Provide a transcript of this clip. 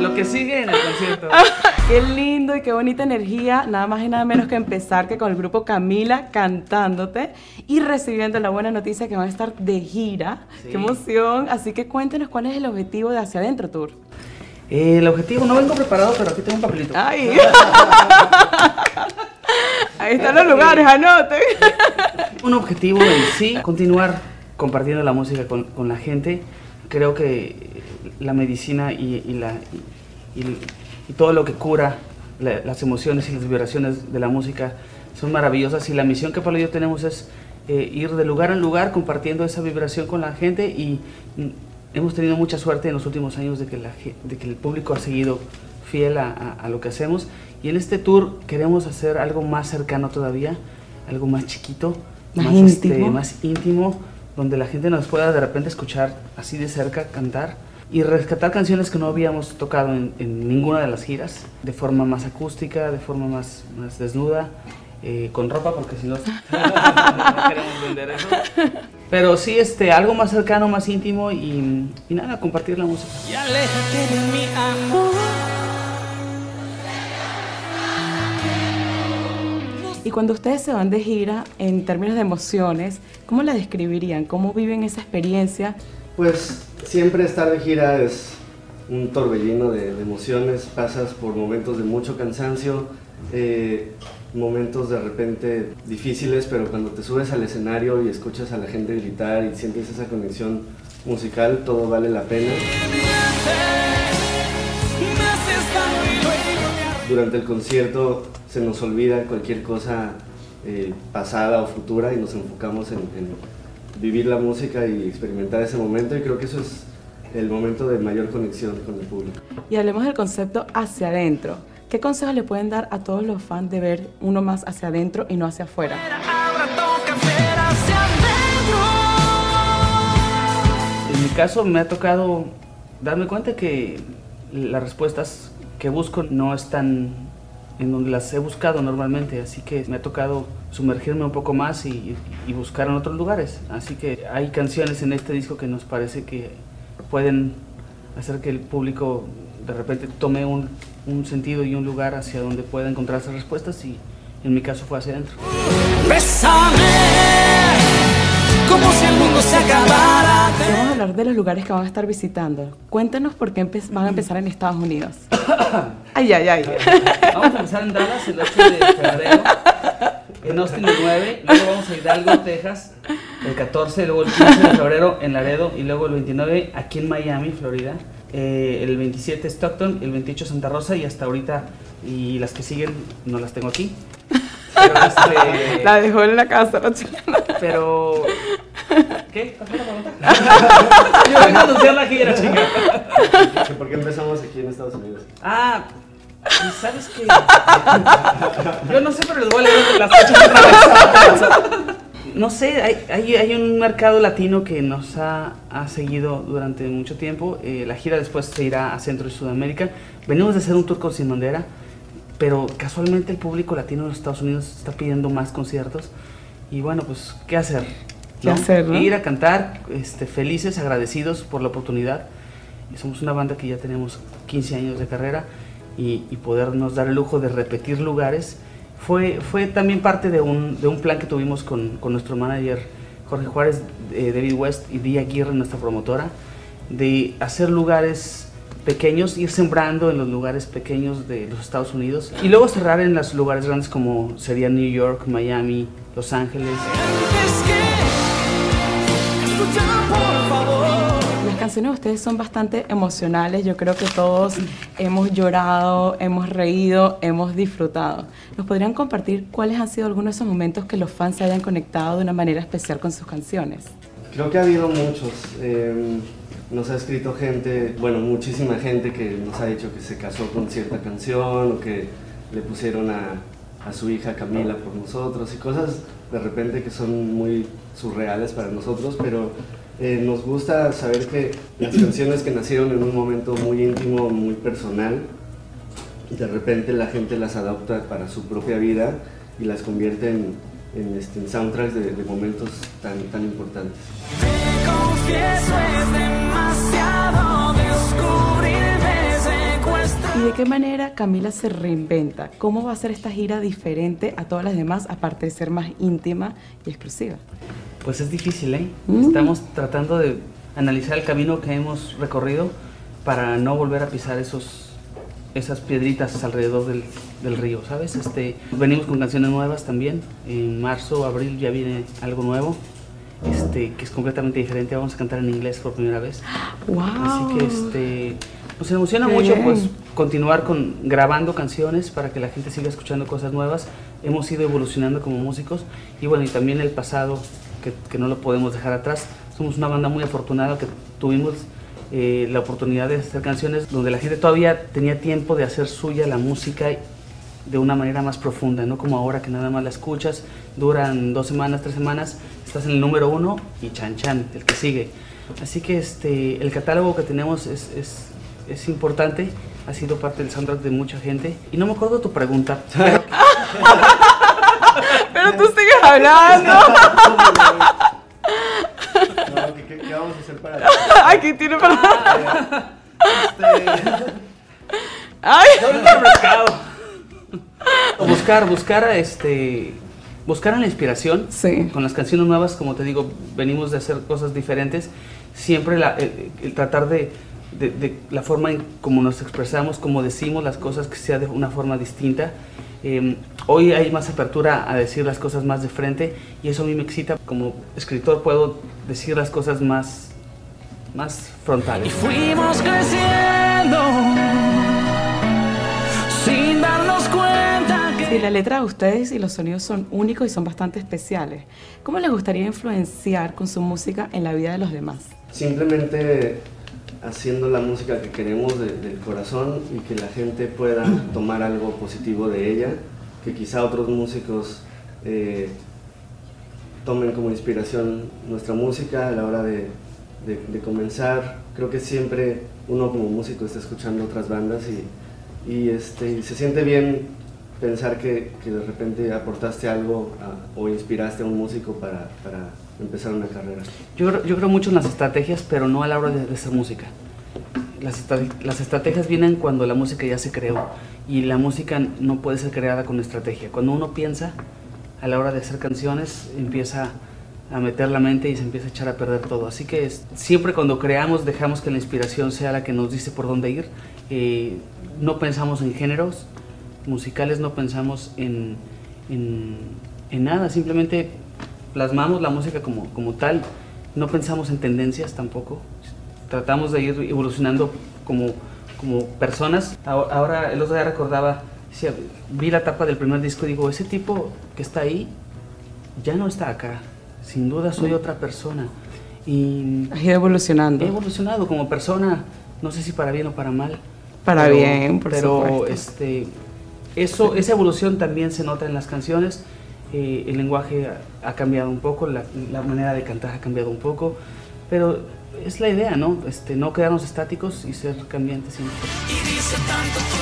Lo que sigue en el concierto. qué lindo y qué bonita energía, nada más y nada menos que empezar que con el grupo Camila cantándote y recibiendo la buena noticia que van a estar de gira. Qué emoción. Así que cuéntenos cuál es el objetivo de Hacia Adentro Tour. Eh, el objetivo, no vengo preparado, pero aquí tengo un papelito. Ay. Ahí están los lugares, anoten. Un objetivo en sí, continuar compartiendo la música con, con la gente. Creo que la medicina y, y la, y, y, todo lo que cura la, las emociones y las vibraciones de la música son maravillosas y la misión que Pablo y yo tenemos es eh, ir de lugar en lugar compartiendo esa vibración con la gente y mm, hemos tenido mucha suerte en los últimos años de que, la, de que el público ha seguido fiel a, a, a, lo que hacemos y en este tour queremos hacer algo más cercano todavía, algo más chiquito, más, más, íntimo. Este, más íntimo, donde la gente nos pueda de repente escuchar así de cerca cantar y rescatar canciones que no habíamos tocado en, ninguna de las giras, de forma más acústica, de forma más, más desnuda, eh, con ropa, porque si no, no queremos vender eso. Pero sí, este, algo más cercano, más íntimo y, y nada, compartir la música. Y aléjate de mi amor. Y cuando ustedes se van de gira, en términos de emociones, ¿cómo la describirían? ¿Cómo viven esa experiencia? Pues siempre estar de gira es un torbellino de, emociones, pasas por momentos de mucho cansancio, eh, momentos de repente difíciles, pero cuando te subes al escenario y escuchas a la gente gritar y sientes esa conexión musical, todo vale la pena. Durante el concierto se nos olvida cualquier cosa eh, pasada o futura y nos enfocamos en, en vivir la música y experimentar ese momento y creo que eso es el momento de mayor conexión con el público. Y hablemos del concepto hacia adentro. ¿Qué consejos le pueden dar a todos los fans de ver uno más hacia adentro y no hacia afuera? En mi caso me ha tocado darme cuenta que las respuestas que busco no están en donde las he buscado normalmente, así que me ha tocado sumergirme un poco más y, buscar en otros lugares. Así que hay canciones en este disco que nos parece que pueden hacer que el público de repente tome un, un sentido y un lugar hacia donde pueda encontrar esas respuestas y en mi caso fue hacia adentro. Hablar de los lugares que van a estar visitando. Cuéntanos por qué van a empezar en Estados Unidos. ay, ay, ay. Vamos a empezar en Dallas el 8 de febrero, en Austin el 9, luego vamos a Hidalgo, Texas, el 14, luego el 15 de febrero en Laredo y luego el 29 aquí en Miami, Florida. Eh, el 27 Stockton, el 28 Santa Rosa y hasta ahorita, y las que siguen no las tengo aquí. Pero este, la dejó en la casa, la Pero. ¿Qué? ¿Cuál fue la pregunta? Yo vengo a anunciar la gira, chinga. ¿Por qué empezamos aquí en Estados Unidos? Ah, y sabes que. Yo no sé, pero les voy a leer las fechas otra vez. No sé, hay, hay, hay, un mercado latino que nos ha, ha seguido durante mucho tiempo. Eh, la gira después se irá a Centro y Sudamérica. Venimos de hacer un tour con Sin Bandera, pero casualmente el público latino de los Estados Unidos está pidiendo más conciertos. Y bueno, pues, ¿qué hacer? ¿Qué ¿no? hacer? ¿no? Ir a cantar, este, felices, agradecidos por la oportunidad. Y somos una banda que ya tenemos 15 años de carrera y, y podernos dar el lujo de repetir lugares fue, fue también parte de un, de un plan que tuvimos con, con nuestro manager Jorge Juárez, eh, David West y Día Aguirre, nuestra promotora, de hacer lugares pequeños, ir sembrando en los lugares pequeños de los Estados Unidos y luego cerrar en los lugares grandes como sería New York, Miami, Los Ángeles. Canciones de ustedes son bastante emocionales, yo creo que todos hemos llorado, hemos reído, hemos disfrutado. ¿Nos podrían compartir cuáles han sido algunos de esos momentos que los fans se hayan conectado de una manera especial con sus canciones? Creo que ha habido muchos. Eh, nos ha escrito gente, bueno, muchísima gente que nos ha dicho que se casó con cierta canción o que le pusieron a, a su hija Camila por nosotros y cosas de repente que son muy surreales para nosotros, pero eh, nos gusta saber que las canciones que nacieron en un momento muy íntimo, muy personal, de repente la gente las adopta para su propia vida y las convierte en, este, soundtracks de, momentos tan, tan importantes. ¿Y de qué manera Camila se reinventa? ¿Cómo va a ser esta gira diferente a todas las demás, aparte de ser más íntima y exclusiva? Pues es difícil, ¿eh? Mm. Estamos tratando de analizar el camino que hemos recorrido para no volver a pisar esos, esas piedritas alrededor del, del río, ¿sabes? Este, venimos con canciones nuevas también. En marzo, abril ya viene algo nuevo, este, que es completamente diferente. Vamos a cantar en inglés por primera vez. ¡Wow! Así que este, nos emociona Qué mucho bien. pues continuar con grabando canciones para que la gente siga escuchando cosas nuevas. Hemos ido evolucionando como músicos y bueno, y también el pasado que, que no lo podemos dejar atrás. Somos una banda muy afortunada que tuvimos eh, la oportunidad de hacer canciones donde la gente todavía tenía tiempo de hacer suya la música de una manera más profunda, no como ahora que nada más la escuchas, duran dos semanas, tres semanas, estás en el número uno y chan chan, el que sigue. Así que este, el catálogo que tenemos es, es, es importante, ha sido parte del soundtrack de mucha gente. Y no me acuerdo tu pregunta, pero Pero tú sigues hablando. No, ¿qué, vamos a hacer para Aquí tiene para... Este, Ay. buscar, buscar, este, buscar la inspiración Sí. con las canciones nuevas, como te digo, venimos de hacer cosas diferentes. Siempre la- el, el tratar de, de- de la forma en cómo nos expresamos, cómo decimos las cosas, que sea de una forma distinta. Eh, hoy hay más apertura a decir las cosas más de frente y eso a mí me excita. Como escritor puedo decir las cosas más, más frontales. Fuimos creciendo sin darnos cuenta que Sí, la letra de ustedes y los sonidos son únicos y son bastante especiales. ¿Cómo les gustaría influenciar con su música en la vida de los demás? simplemente haciendo la música que queremos de- del corazón y que la gente pueda tomar algo positivo de ella, que quizá otros músicos eh, tomen como inspiración nuestra música a la hora de, de- comenzar. Creo que siempre uno como músico está escuchando otras bandas y, y, este, se siente bien pensar que, que de repente aportaste algo o inspiraste a un músico para empezar una carrera. Yo, yo creo mucho en las estrategias, pero no a la hora de, de hacer música. Las, las estrategias vienen cuando la música ya se creó y la música no puede ser creada con estrategia. Cuando uno piensa a la hora de hacer canciones, empieza a meter la mente y se empieza a echar a perder todo. Así que es- siempre cuando creamos dejamos que la inspiración sea la que nos dice por dónde ir. Eh, no pensamos en géneros musicales, no pensamos en, en, en nada, simplemente plasmamos la música como, como tal, no pensamos en tendencias tampoco, tratamos de ir evolucionando como, como personas. Ahora, ahora, el otro día recordaba, vi la tapa del primer disco y digo, ese tipo que está ahí ya no está acá, sin duda soy otra persona. Y Has ido evolucionando. he evolucionado como persona, no sé si para bien o para mal. Para bien, por pero, supuesto. este, eso, esa evolución también se nota en las canciones. Eh, el lenguaje ha, ha cambiado un poco, la, la manera de cantar ha cambiado un poco, pero es la idea, ¿no? Este, no quedarnos estáticos y ser cambiantes siempre. y dice tanto